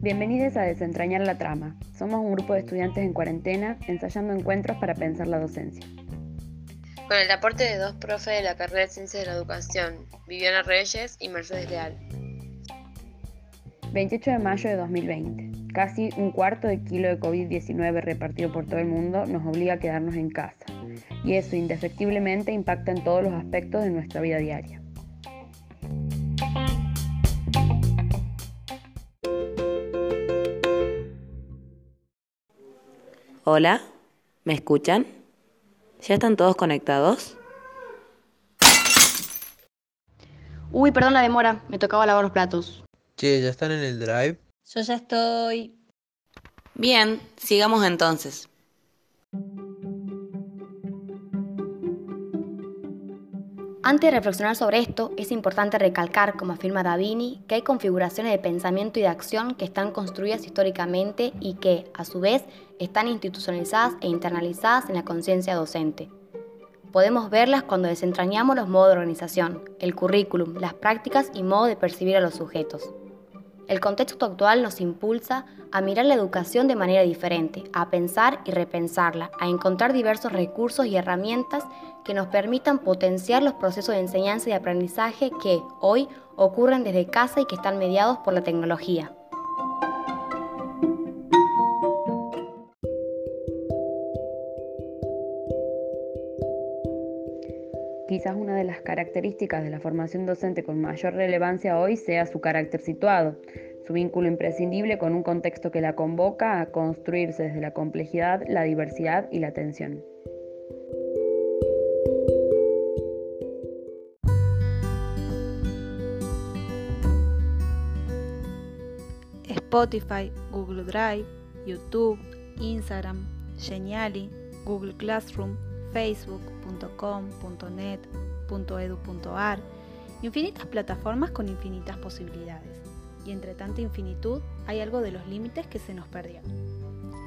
Bienvenidos a Desentrañar la Trama. Somos un grupo de estudiantes en cuarentena ensayando encuentros para pensar la docencia. Con el aporte de dos profes de la carrera de Ciencias de la Educación, Viviana Reyes y Mercedes Leal. 28 de mayo de 2020. Casi un cuarto de kilo de COVID-19 repartido por todo el mundo nos obliga a quedarnos en casa. Y eso indefectiblemente impacta en todos los aspectos de nuestra vida diaria. Hola, ¿me escuchan? ¿Ya están todos conectados? Uy, perdón la demora, me tocaba lavar los platos. Che, ¿ya están en el drive? Yo ya estoy. Bien, sigamos entonces. Antes de reflexionar sobre esto, es importante recalcar, como afirma Davini, que hay configuraciones de pensamiento y de acción que están construidas históricamente y que, a su vez, están institucionalizadas e internalizadas en la conciencia docente. Podemos verlas cuando desentrañamos los modos de organización, el currículum, las prácticas y modo de percibir a los sujetos. El contexto actual nos impulsa a mirar la educación de manera diferente, a pensar y repensarla, a encontrar diversos recursos y herramientas que nos permitan potenciar los procesos de enseñanza y aprendizaje que hoy ocurren desde casa y que están mediados por la tecnología. Quizás una de las características de la formación docente con mayor relevancia hoy sea su carácter situado, su vínculo imprescindible con un contexto que la convoca a construirse desde la complejidad, la diversidad y la atención. Spotify, Google Drive, YouTube, Instagram, Geniali, Google Classroom, facebook.com.net.edu.ar, infinitas plataformas con infinitas posibilidades. Y entre tanta infinitud hay algo de los límites que se nos perdió.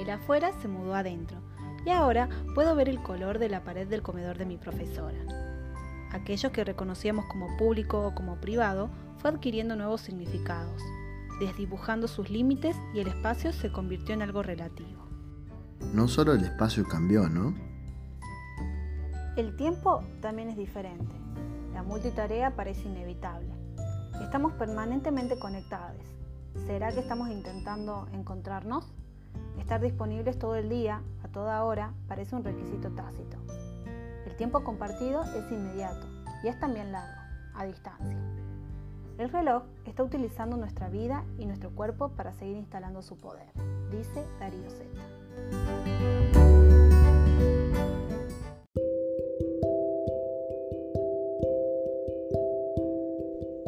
El afuera se mudó adentro y ahora puedo ver el color de la pared del comedor de mi profesora. Aquello que reconocíamos como público o como privado fue adquiriendo nuevos significados, desdibujando sus límites y el espacio se convirtió en algo relativo. No solo el espacio cambió, ¿no? El tiempo también es diferente. La multitarea parece inevitable. Estamos permanentemente conectados. ¿Será que estamos intentando encontrarnos? Estar disponibles todo el día, a toda hora, parece un requisito tácito. El tiempo compartido es inmediato y es también largo, a distancia. El reloj está utilizando nuestra vida y nuestro cuerpo para seguir instalando su poder, dice Darío Zeta.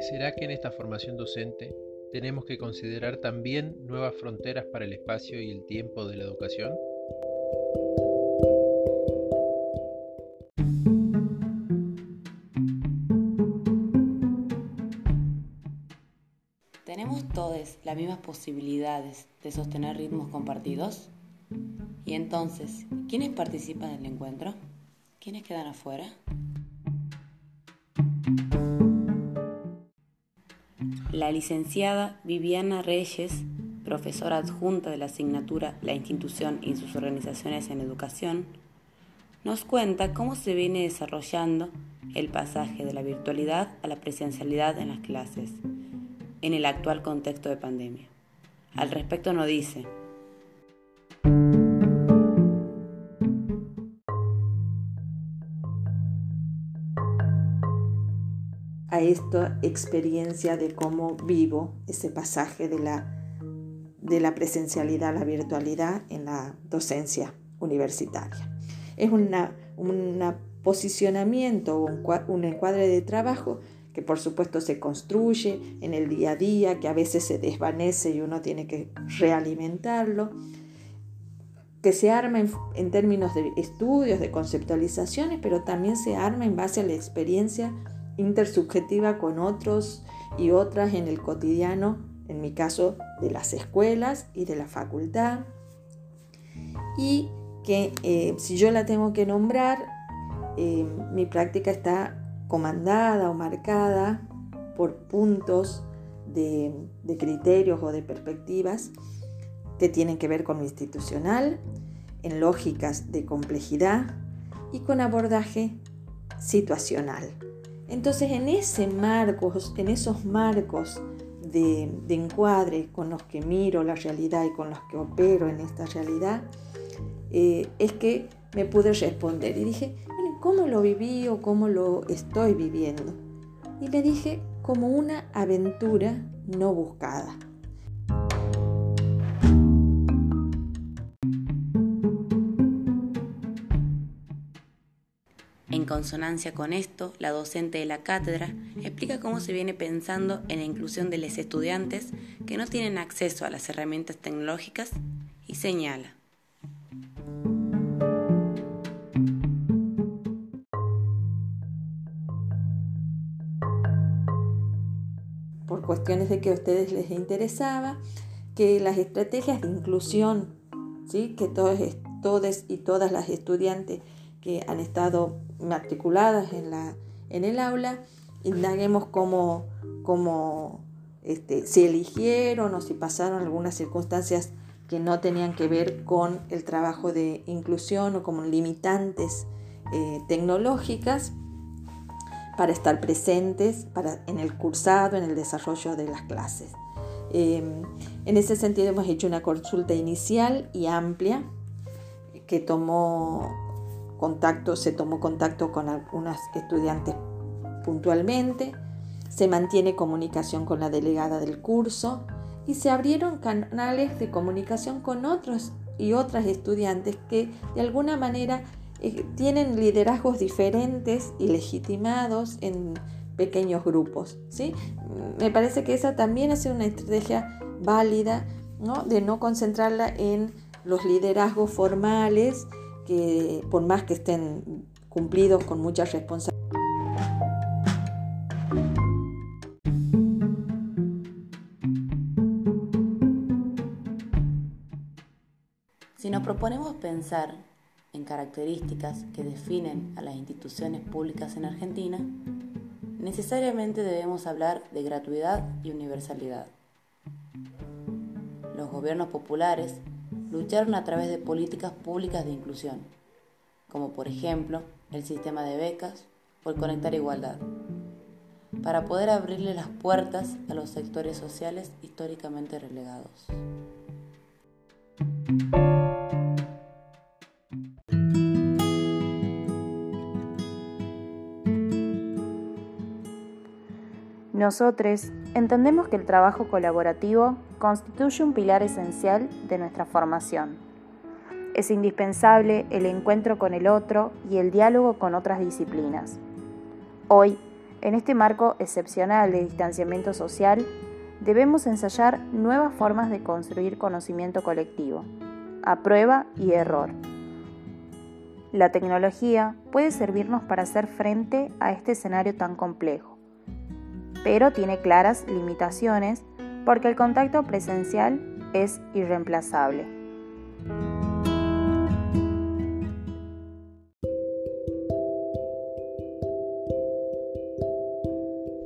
¿Será que en esta formación docente tenemos que considerar también nuevas fronteras para el espacio y el tiempo de la educación? Las mismas posibilidades de sostener ritmos compartidos? Y entonces, ¿quiénes participan en el encuentro? ¿Quiénes quedan afuera? La licenciada Viviana Reyes, profesora adjunta de la asignatura La institución y sus organizaciones en educación, nos cuenta cómo se viene desarrollando el pasaje de la virtualidad a la presencialidad en las clases en el actual contexto de pandemia. Al respecto nos dice, a esta experiencia de cómo vivo ese pasaje de la, de la presencialidad a la virtualidad en la docencia universitaria. Es un posicionamiento o un encuadre de trabajo que por supuesto se construye en el día a día, que a veces se desvanece y uno tiene que realimentarlo, que se arma en, términos de estudios, de conceptualizaciones, pero también se arma en base a la experiencia intersubjetiva con otros y otras en el cotidiano, en mi caso de las escuelas y de la facultad, y que eh, si yo la tengo que nombrar, eh, mi práctica está comandada o marcada por puntos de, criterios o de perspectivas que tienen que ver con lo institucional, en lógicas de complejidad y con abordaje situacional. Entonces, en ese marco, en esos marcos de, encuadre con los que miro la realidad y con los que opero en esta realidad, eh, es que me pude responder y dije, ¿cómo lo viví o cómo lo estoy viviendo? Y me dije, como una aventura no buscada. En consonancia con esto, la docente de la cátedra explica cómo se viene pensando en la inclusión de los estudiantes que no tienen acceso a las herramientas tecnológicas y señala. Cuestiones de que a ustedes les interesaba, que las estrategias de inclusión, ¿sí? que todos, todos y todas las estudiantes que han estado matriculadas en, la, en el aula, indaguemos cómo, cómo este, si eligieron o si pasaron algunas circunstancias que no tenían que ver con el trabajo de inclusión o como limitantes eh, tecnológicas para estar presentes en el cursado, en el desarrollo de las clases. Em, en ese sentido hemos hecho una consulta inicial y amplia que tomó contacto, se tomó contacto con algunas estudiantes puntualmente, se mantiene comunicación con la delegada del curso y se abrieron canales de comunicación con otros y otras estudiantes que de alguna manera tienen liderazgos diferentes y legitimados en pequeños grupos. ¿sí? Me parece que esa también es una estrategia válida de no concentrarla en los liderazgos formales que por más que estén cumplidos con mucha responsabilidad. Si nos proponemos pensar en características que definen a las instituciones públicas en Argentina, necesariamente debemos hablar de gratuidad y universalidad. Los gobiernos populares lucharon a través de políticas públicas de inclusión, como por ejemplo el sistema de becas o el Conectar Igualdad, para poder abrirle las puertas a los sectores sociales históricamente relegados. Nosotros entendemos que el trabajo colaborativo constituye un pilar esencial de nuestra formación. Es indispensable el encuentro con el otro y el diálogo con otras disciplinas. Hoy, en este marco excepcional de distanciamiento social, debemos ensayar nuevas formas de construir conocimiento colectivo, a prueba y error. La tecnología puede servirnos para hacer frente a este escenario tan complejo pero tiene claras limitaciones porque el contacto presencial es irreemplazable.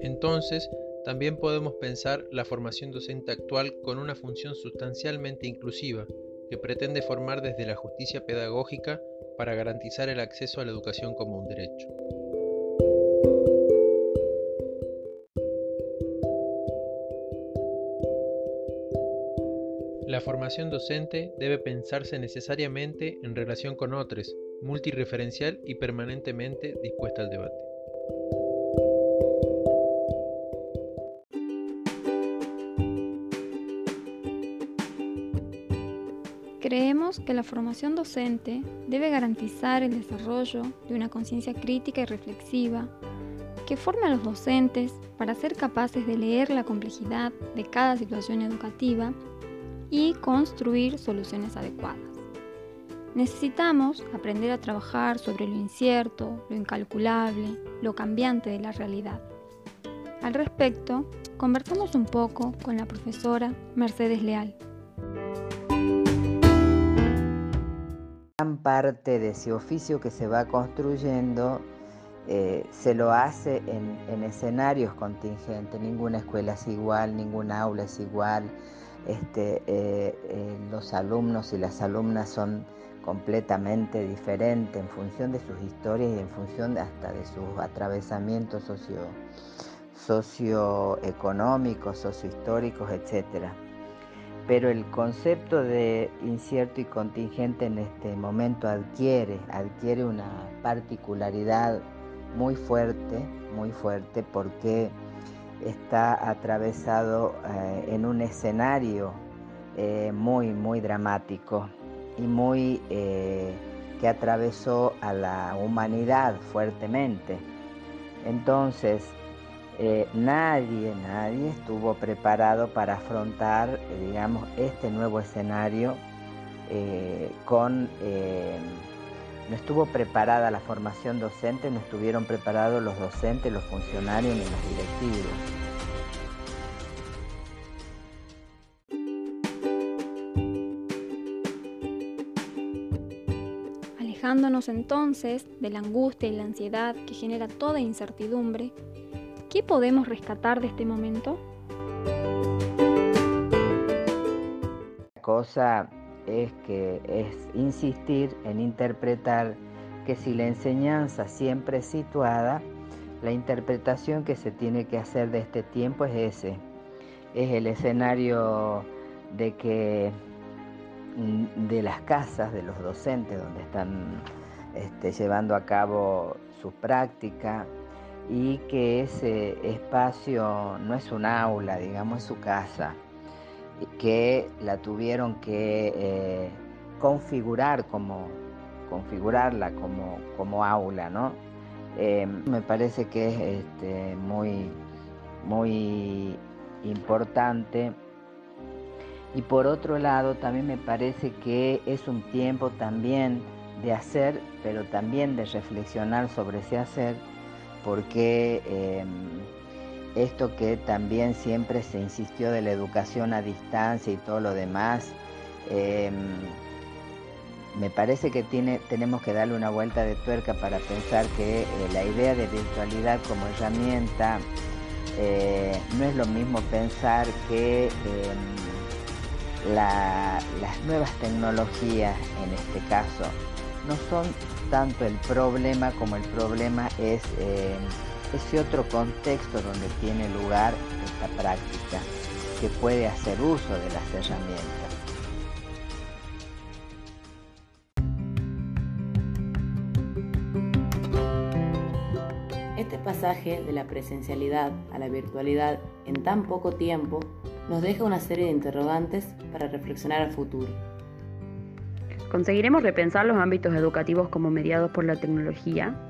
Entonces, también podemos pensar la formación docente actual con una función sustancialmente inclusiva, que pretende formar desde la justicia pedagógica para garantizar el acceso a la educación como un derecho. La formación docente debe pensarse necesariamente en relación con otros, multireferencial y permanentemente dispuesta al debate. Creemos que la formación docente debe garantizar el desarrollo de una conciencia crítica y reflexiva que forme a los docentes para ser capaces de leer la complejidad de cada situación educativa y construir soluciones adecuadas. Necesitamos aprender a trabajar sobre lo incierto, lo incalculable, lo cambiante de la realidad. Al respecto, conversamos un poco con la profesora Mercedes Leal. Gran parte de ese oficio que se va construyendo eh, se lo hace en, escenarios contingentes, ninguna escuela es igual, ninguna aula es igual, este, eh, eh, los alumnos y las alumnas son completamente diferentes en función de sus historias y en función hasta de sus atravesamientos socio, socioeconómicos, sociohistóricos, etc. Pero el concepto de incierto y contingente en este momento adquiere, adquiere una particularidad muy fuerte, muy fuerte, porque está atravesado eh, en un escenario eh, muy, muy dramático y muy eh, que atravesó a la humanidad fuertemente. Entonces, nadie, nadie estuvo preparado para afrontar, digamos, este nuevo escenario con no estuvo preparada la formación docente, no estuvieron preparados los docentes, los funcionarios ni los directivos. Alejándonos entonces de la angustia y la ansiedad que genera toda incertidumbre, ¿qué podemos rescatar de este momento? Cosa es que es insistir en interpretar que si la enseñanza siempre es situada, la interpretación que se tiene que hacer de este tiempo es ese. Es el escenario de que mm, de las casas de los docentes donde están este, llevando a cabo su práctica y que ese espacio no es un aula, digamos, es su casa que la tuvieron que eh, configurar como configurarla como, como aula, ¿no? Eh, me parece que es este, muy, muy importante. Y por otro lado, también me parece que es un tiempo también de hacer, pero también de reflexionar sobre ese hacer, porque em, esto que también siempre se insistió de la educación a distancia y todo lo demás, em, me parece que tiene, tenemos que darle una vuelta de tuerca para pensar que eh, la idea de virtualidad como herramienta eh, no es lo mismo pensar que em, las nuevas tecnologías en este caso no son tanto el problema como el problema es em, ese otro contexto donde tiene lugar esta práctica, que puede hacer uso de las herramientas. Este pasaje de la presencialidad a la virtualidad en tan poco tiempo nos deja una serie de interrogantes para reflexionar al futuro. ¿Conseguiremos repensar los ámbitos educativos como mediados por la tecnología?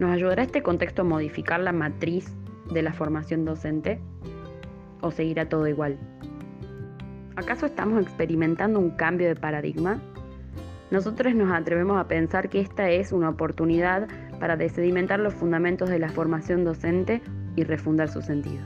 ¿Nos ayudará este contexto a modificar la matriz de la formación docente? ¿O seguirá todo igual? ¿Acaso estamos experimentando un cambio de paradigma? Nosotros nos atrevemos a pensar que esta es una oportunidad para desedimentar los fundamentos de la formación docente y refundar su sentido.